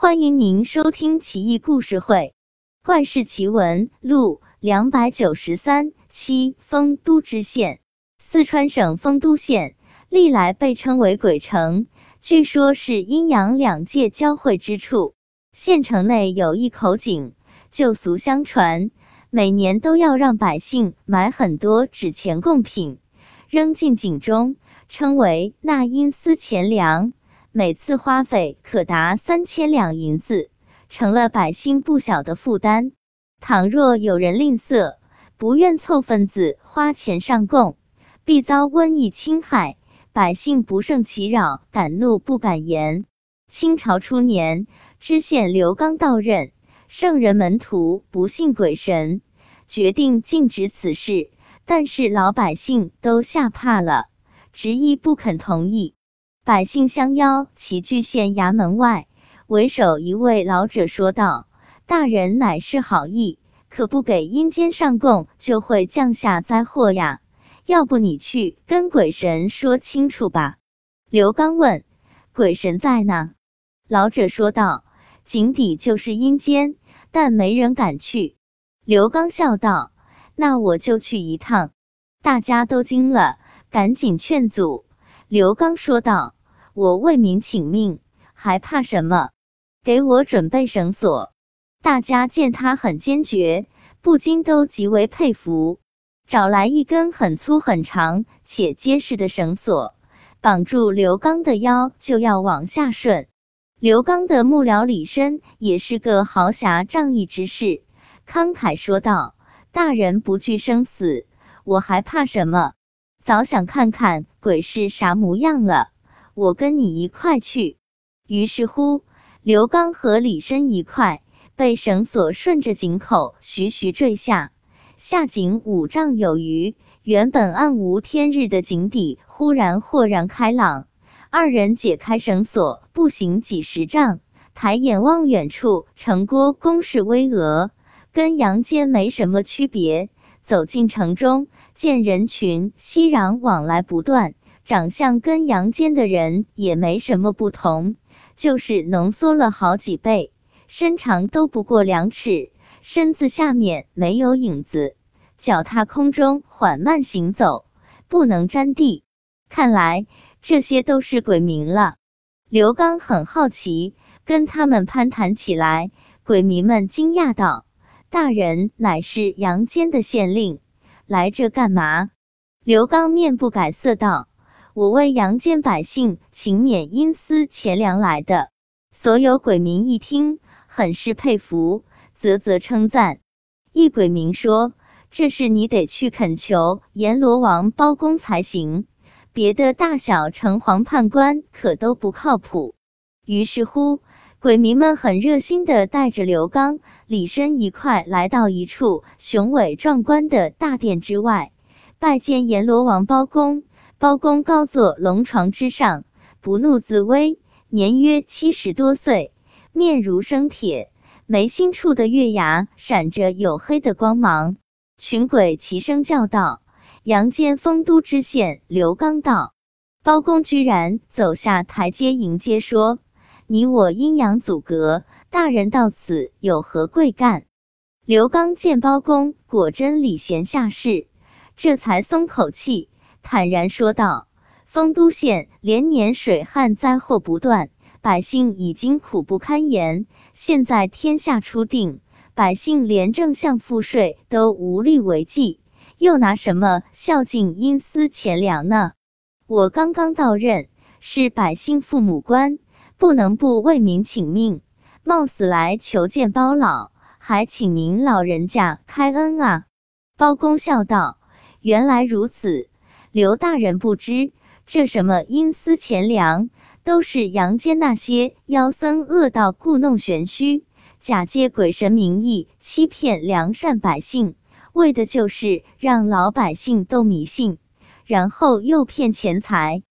欢迎您收听《奇异故事会·怪事奇闻录》两百九十三期。丰都知县，四川省丰都县历来被称为鬼城，据说是阴阳两界交汇之处。县城内有一口井，旧俗相传，每年都要让百姓买很多纸钱贡品，扔进井中，称为纳阴司钱粮。每次花费可达三千两银子，成了百姓不小的负担。倘若有人吝啬，不愿凑份子花钱上供，必遭瘟疫侵害，百姓不胜其扰，敢怒不敢言。清朝初年，知县刘刚到任，圣人门徒不信鬼神，决定禁止此事，但是老百姓都吓怕了，执意不肯同意。百姓相邀齐聚县衙门外，为首一位老者说道：“大人乃是好意，可不给阴间上供，就会降下灾祸呀。要不你去跟鬼神说清楚吧。”刘刚问：“鬼神在呢？”老者说道：“井底就是阴间，但没人敢去。”刘刚笑道：“那我就去一趟。”大家都惊了，赶紧劝阻。刘刚说道。我为民请命，还怕什么？给我准备绳索。大家见他很坚决，不禁都极为佩服。找来一根很粗、很长且结实的绳索，绑住刘刚的腰，就要往下顺。刘刚的幕僚李绅也是个豪侠仗义之士，慷慨说道：“大人不惧生死，我还怕什么？早想看看鬼是啥模样了。”我跟你一块去。于是乎，刘刚和李绅一块被绳索顺着井口徐徐坠下，下井五丈有余。原本暗无天日的井底忽然豁然开朗。二人解开绳索，步行几十丈，抬眼望远处，城郭工事巍峨，跟阳间没什么区别。走进城中，见人群熙攘，往来不断。长相跟阳间的人也没什么不同，就是浓缩了好几倍，身长都不过两尺，身子下面没有影子，脚踏空中缓慢行走，不能沾地。看来这些都是鬼民了。刘刚很好奇，跟他们攀谈起来。鬼民们惊讶道：“大人乃是阳间的县令，来这干嘛？”刘刚面不改色道。我为阳间百姓勤免阴司钱粮来的。所有鬼民一听，很是佩服，啧啧称赞。一鬼民说：“这事你得去恳求阎罗王包公才行，别的大小城隍判官可都不靠谱。”于是乎，鬼民们很热心的带着刘刚、李绅一块来到一处雄伟壮观的大殿之外，拜见阎罗王包公。包公高坐龙床之上，不怒自威，年约七十多岁，面如生铁，眉心处的月牙闪着黝黑的光芒。群鬼齐声叫道：“阳间丰都知县刘刚到！”包公居然走下台阶迎接，说：“你我阴阳阻隔，大人到此有何贵干？”刘刚见包公果真礼贤下士，这才松口气。坦然说道：“丰都县连年水旱灾祸不断，百姓已经苦不堪言。现在天下初定，百姓连正向赋税都无力为继，又拿什么孝敬阴司钱粮呢？我刚刚到任，是百姓父母官，不能不为民请命，冒死来求见包老，还请您老人家开恩啊！”包公笑道：“原来如此。”刘大人不知，这什么阴司钱粮，都是阳间那些妖僧恶道故弄玄虚，假借鬼神名义欺骗良善百姓，为的就是让老百姓都迷信，然后诱骗钱财。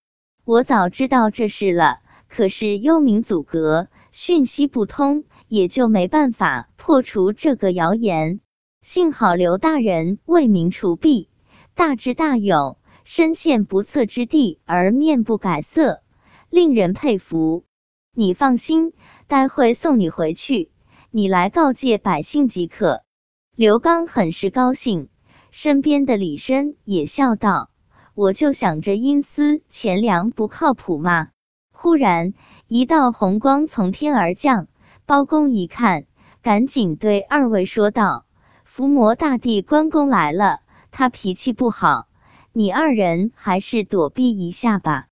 我早知道这事了，可是幽冥阻隔，讯息不通，也就没办法破除这个谣言。幸好刘大人为民除弊，大智大勇。身陷不测之地而面不改色，令人佩服。你放心，待会送你回去，你来告诫百姓即可。刘刚很是高兴，身边的李绅也笑道：“我就想着阴司钱粮不靠谱嘛。”忽然一道红光从天而降，包公一看，赶紧对二位说道：“伏魔大帝关公来了，他脾气不好，你二人还是躲避一下吧。”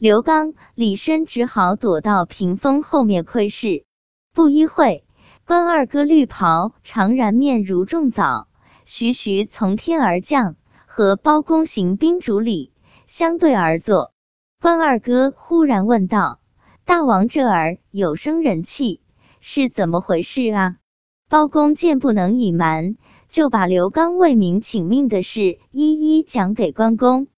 刘刚、李绅只好躲到屏风后面窥视。不一会，关二哥绿袍长髯面如重枣，徐徐从天而降，和包公行宾主礼，相对而坐。关二哥忽然问道：“大王这儿有生人气，是怎么回事啊？”包公见不能隐瞒，就把刘刚为民请命的事一一讲给关公。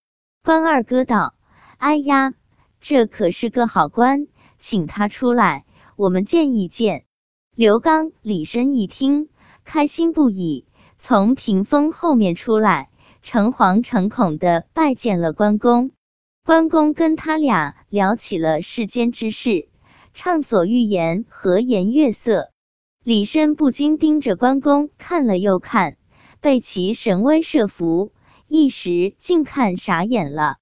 关二哥道：“哎呀，这可是个好官，请他出来，我们见一见。”刘刚、李绅一听，开心不已，从屏风后面出来，诚惶诚恐的拜见了关公。关公跟他俩聊起了世间之事，畅所欲言，和颜悦色。李绅不禁盯着关公看了又看，被其神威慑服，一时竟看傻眼了。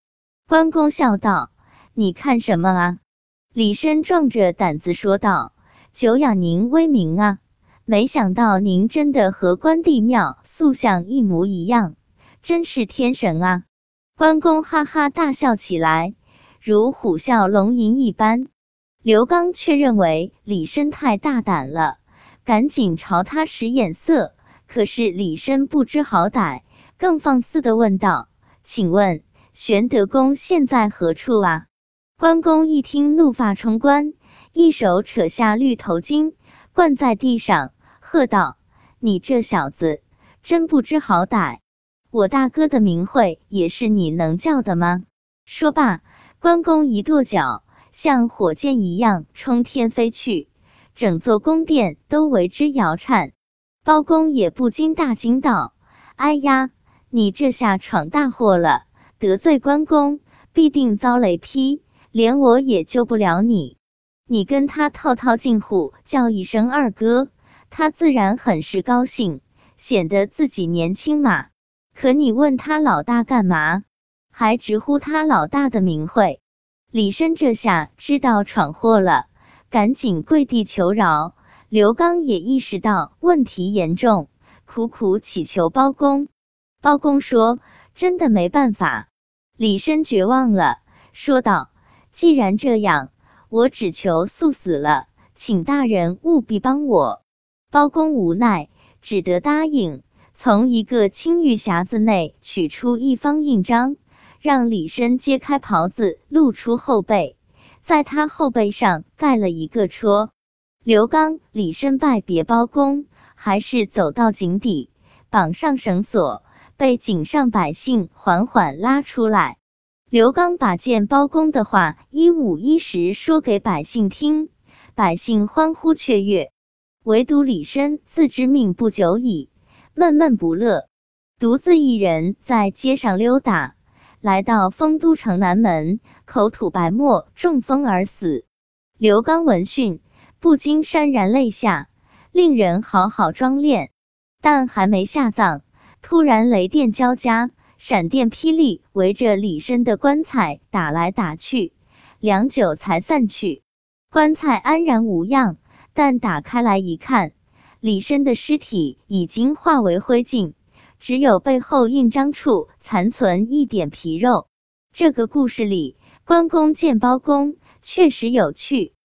关公笑道：“你看什么啊？”李绅壮着胆子说道：“久仰您威名啊！没想到您真的和关帝庙塑像一模一样，真是天神啊！”关公哈哈大笑起来，如虎啸龙吟一般。刘刚却认为李绅太大胆了，赶紧朝他使眼色。可是李绅不知好歹，更放肆的问道：“请问玄德公现在何处啊？”关公一听，怒发冲冠，一手扯下绿头巾，灌在地上，喝道：“你这小子，真不知好歹！”我大哥的名讳也是你能叫的吗？说罢，关公一跺脚，像火箭一样冲天飞去，整座宫殿都为之摇颤。包公也不禁大惊道：“哎呀，你这下闯大祸了！得罪关公，必定遭雷劈，连我也救不了你。你跟他套套近乎，叫一声二哥，他自然很是高兴，显得自己年轻嘛。”可你问他老大干嘛？还直呼他老大的名讳。李绅这下知道闯祸了，赶紧跪地求饶。刘刚也意识到问题严重，苦苦祈求包公。包公说：“真的没办法。”李绅绝望了，说道：“既然这样，我只求速死了，请大人务必帮我。”包公无奈，只得答应。从一个青玉匣子内取出一方印章，让李绅揭开袍子，露出后背，在他后背上盖了一个戳。刘刚、李绅拜别包公，还是走到井底，绑上绳索，被井上百姓缓缓拉出来。刘刚把见包公的话一五一十说给百姓听，百姓欢呼雀跃，唯独李绅自知命不久矣。闷闷不乐，独自一人在街上溜达，来到丰都城南门，口吐白沫，中风而死。刘刚闻讯，不禁潸然泪下，令人好好装殓。但还没下葬，突然雷电交加，闪电霹雳，围着李绅的棺材打来打去，良久才散去。棺材安然无恙，但打开来一看。李绅的尸体已经化为灰烬，只有背后印章处残存一点皮肉。这个故事里，关公见包公确实有趣。